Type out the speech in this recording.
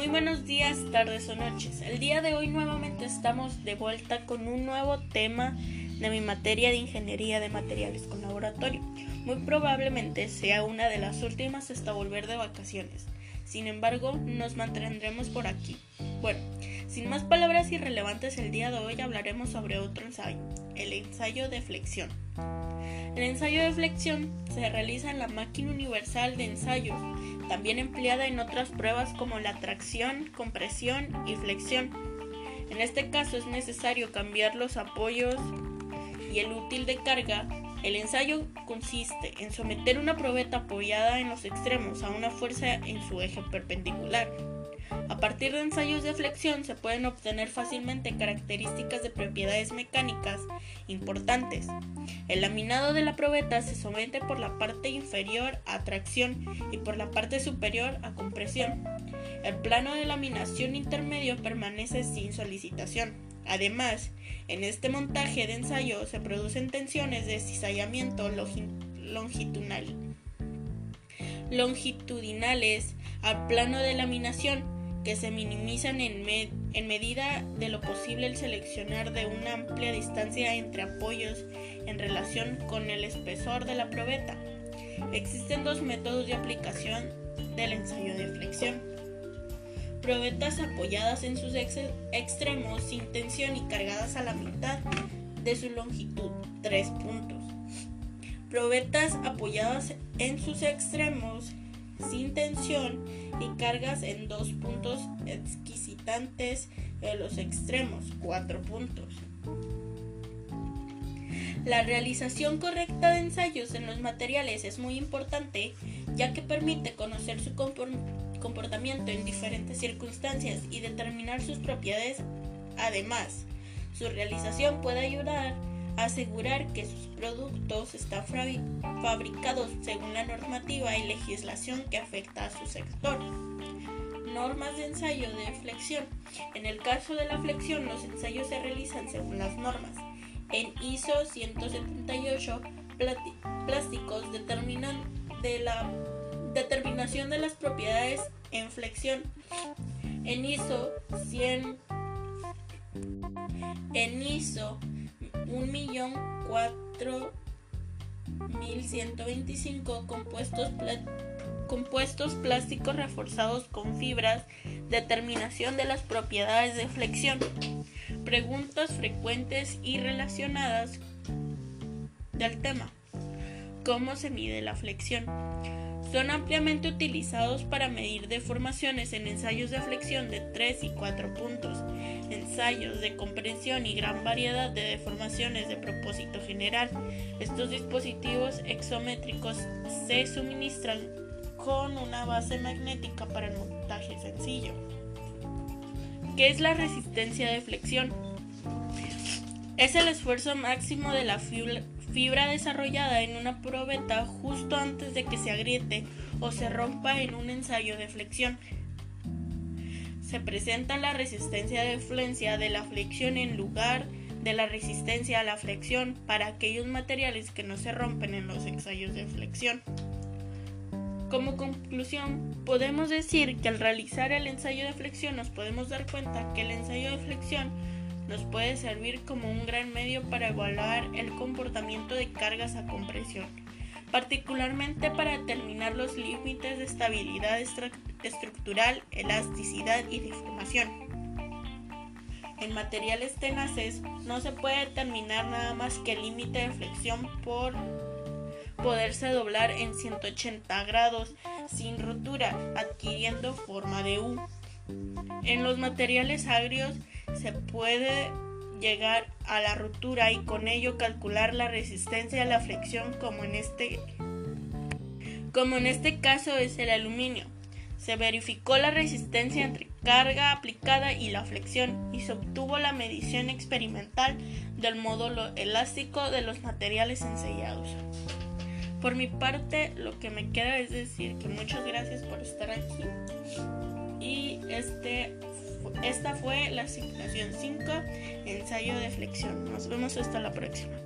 Muy buenos días, tardes o noches. El día de hoy nuevamente estamos de vuelta con un nuevo tema de mi materia de ingeniería de materiales con laboratorio. Muy probablemente sea una de las últimas hasta volver de vacaciones. Sin embargo, nos mantendremos por aquí. Bueno, sin más palabras irrelevantes, el día de hoy hablaremos sobre otro ensayo, el ensayo de flexión. El ensayo de flexión se realiza en la máquina universal de ensayos, también empleada en otras pruebas como la tracción, compresión y flexión. En este caso es necesario cambiar los apoyos y el útil de carga. El ensayo consiste en someter una probeta apoyada en los extremos a una fuerza en su eje perpendicular a partir de ensayos de flexión se pueden obtener fácilmente características de propiedades mecánicas importantes. El laminado de la probeta se somete por la parte inferior a tracción y por la parte superior a compresión. El plano de laminación intermedio permanece sin solicitación. Además, en este montaje de ensayo se producen tensiones de cizallamiento longitudinal, longitudinales al plano de laminación que se minimizan en, en, medida de lo posible el seleccionar de una amplia distancia entre apoyos en relación con el espesor de la probeta. Existen dos métodos de aplicación del ensayo de flexión. Probetas apoyadas en sus extremos sin tensión y cargadas a la mitad de su longitud, tres puntos. Probetas apoyadas en sus extremos sin tensión y cargas en dos puntos exquisitantes en los extremos, cuatro puntos. La realización correcta de ensayos en los materiales es muy importante ya que permite conocer su comportamiento en diferentes circunstancias y determinar sus propiedades. Además, su realización puede ayudar asegurar que sus productos están fabricados según la normativa y legislación que afecta a su sector. Normas de ensayo de flexión. En el caso de la flexión, los ensayos se realizan según las normas. En ISO 178, plásticos determinan de la determinación de las propiedades en flexión. En ISO 100 en ISO 1.4125 compuestos, compuestos plásticos reforzados con fibras, determinación de las propiedades de flexión, preguntas frecuentes y relacionadas del tema. ¿Cómo se mide la flexión? Son ampliamente utilizados para medir deformaciones en ensayos de flexión de 3 y 4 puntos, de comprensión y gran variedad de deformaciones de propósito general. Estos dispositivos exométricos se suministran con una base magnética para el montaje sencillo. ¿Qué es la resistencia de flexión? Es el esfuerzo máximo de la fibra desarrollada en una probeta justo antes de que se agriete o se rompa en un ensayo de flexión. Se presenta la resistencia de flencia de la flexión en lugar de la resistencia a la flexión para aquellos materiales que no se rompen en los ensayos de flexión. Como conclusión, podemos decir que al realizar el ensayo de flexión nos podemos dar cuenta que el ensayo de flexión nos puede servir como un gran medio para evaluar el comportamiento de cargas a compresión, particularmente para determinar los límites de estabilidad estructural, elasticidad y deformación. En materiales tenaces no se puede determinar nada más que el límite de flexión por poderse doblar en 180 grados sin rotura, adquiriendo forma de U. En los materiales agrios se puede llegar a la ruptura y con ello calcular la resistencia a la flexión como en este como en este caso es el aluminio. Se verificó la resistencia entre carga aplicada y la flexión y se obtuvo la medición experimental del módulo elástico de los materiales ensellados. Por mi parte, lo que me queda es decir que muchas gracias por estar aquí y este esta fue la asignación 5, ensayo de flexión. Nos vemos hasta la próxima.